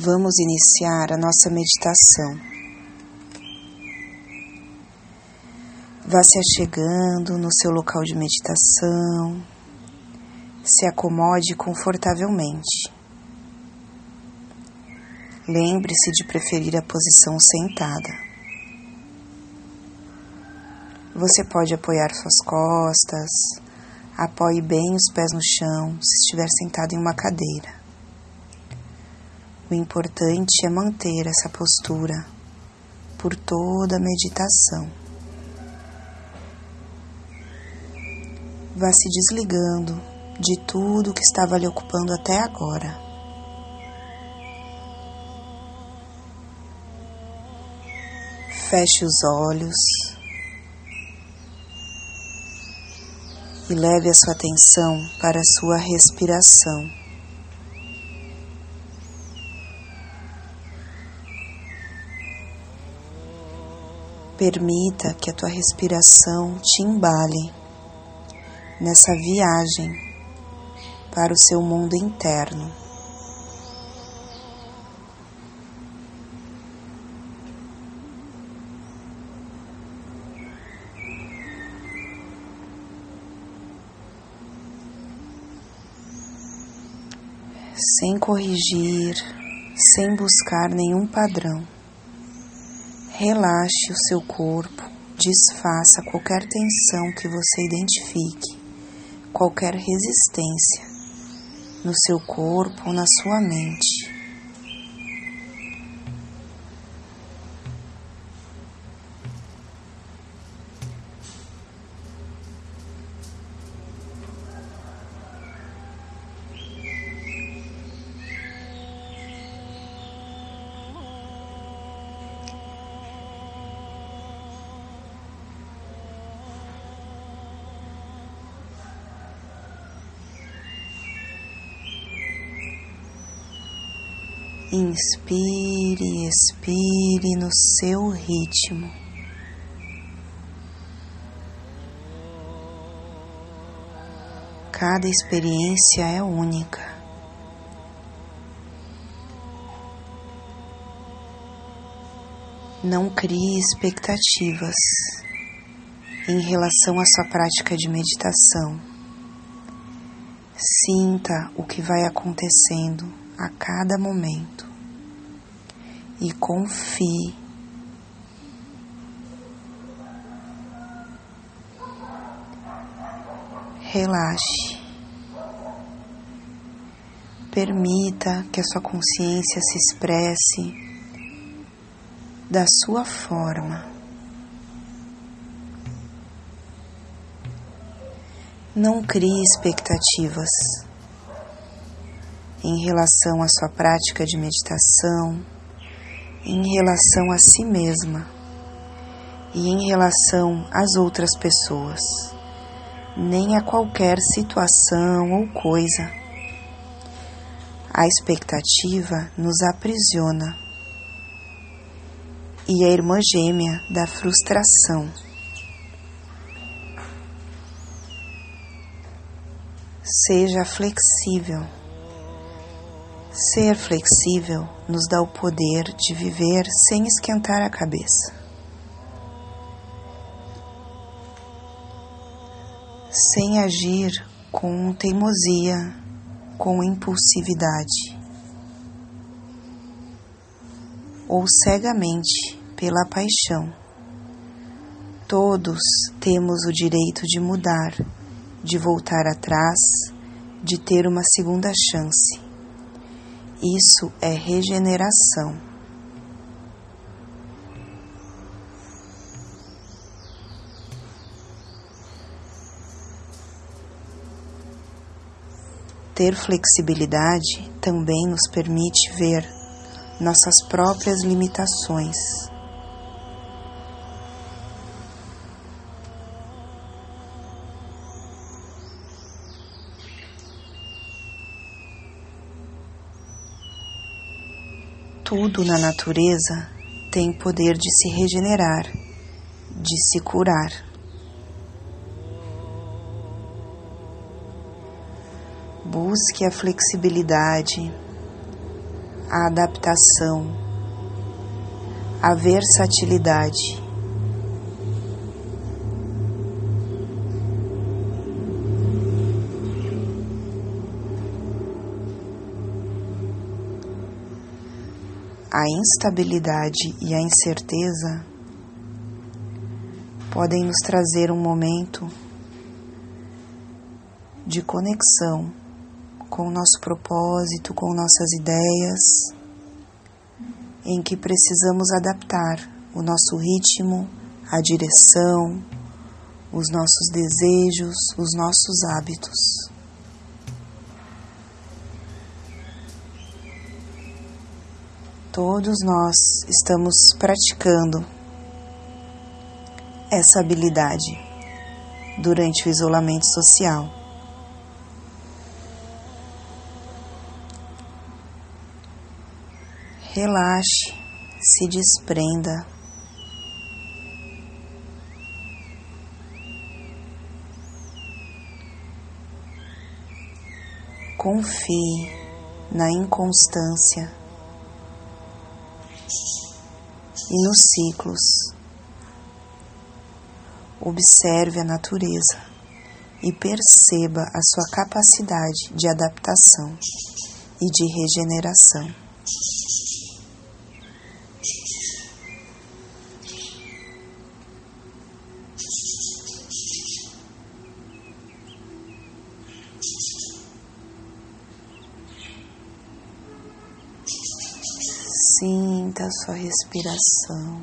Vamos iniciar a nossa meditação. Vá se achegando no seu local de meditação, se acomode confortavelmente. Lembre-se de preferir a posição sentada. Você pode apoiar suas costas, apoie bem os pés no chão se estiver sentado em uma cadeira. O importante é manter essa postura por toda a meditação. Vá se desligando de tudo que estava lhe ocupando até agora. Feche os olhos e leve a sua atenção para a sua respiração. Permita que a tua respiração te embale nessa viagem para o seu mundo interno. Sem corrigir, sem buscar nenhum padrão. Relaxe o seu corpo, desfaça qualquer tensão que você identifique, qualquer resistência no seu corpo ou na sua mente. Inspire, expire no seu ritmo. Cada experiência é única. Não crie expectativas em relação à sua prática de meditação. Sinta o que vai acontecendo a cada momento e confie. Relaxe. Permita que a sua consciência se expresse da sua forma. Não crie expectativas em relação à sua prática de meditação, em relação a si mesma e em relação às outras pessoas, nem a qualquer situação ou coisa. A expectativa nos aprisiona e é irmã gêmea da frustração. Seja flexível Ser flexível nos dá o poder de viver sem esquentar a cabeça. Sem agir com teimosia, com impulsividade ou cegamente pela paixão. Todos temos o direito de mudar, de voltar atrás, de ter uma segunda chance. Isso é regeneração. Ter flexibilidade também nos permite ver nossas próprias limitações Tudo na natureza tem poder de se regenerar, de se curar. Busque a flexibilidade, a adaptação, a versatilidade. A instabilidade e a incerteza podem nos trazer um momento de conexão com o nosso propósito, com nossas ideias, em que precisamos adaptar o nosso ritmo, a direção, os nossos desejos, os nossos hábitos. Todos nós estamos praticando essa habilidade durante o isolamento social. Relaxe, se desprenda. Confie na inconstância e nos ciclos. Observe a natureza e perceba a sua capacidade de adaptação e de regeneração. Sinta a sua respiração.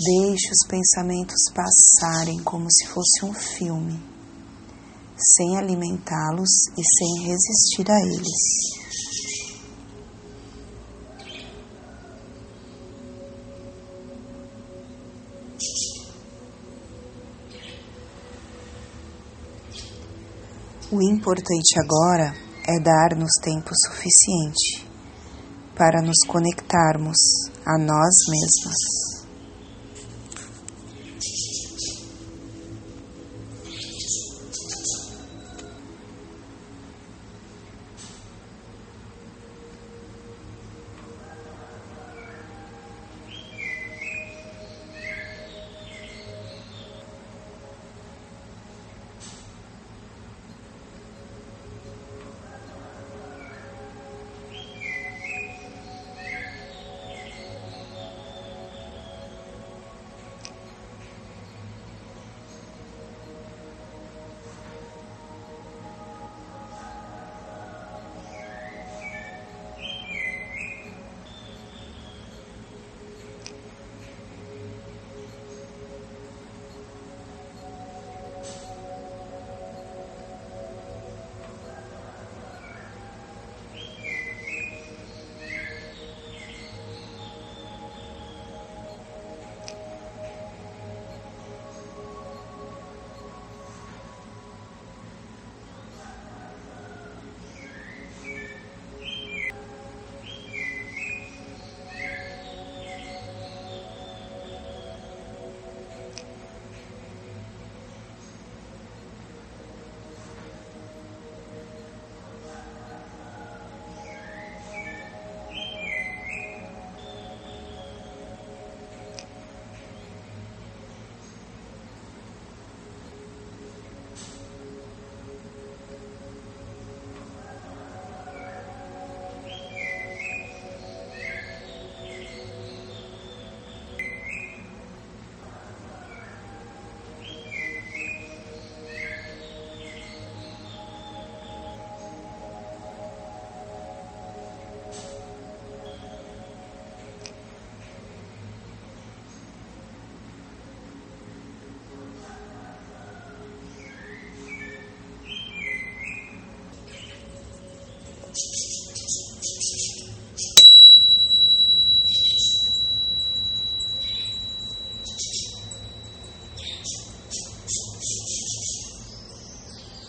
Deixe os pensamentos passarem como se fosse um filme, sem alimentá-los e sem resistir a eles. O importante agora é dar-nos tempo suficiente para nos conectarmos a nós mesmas.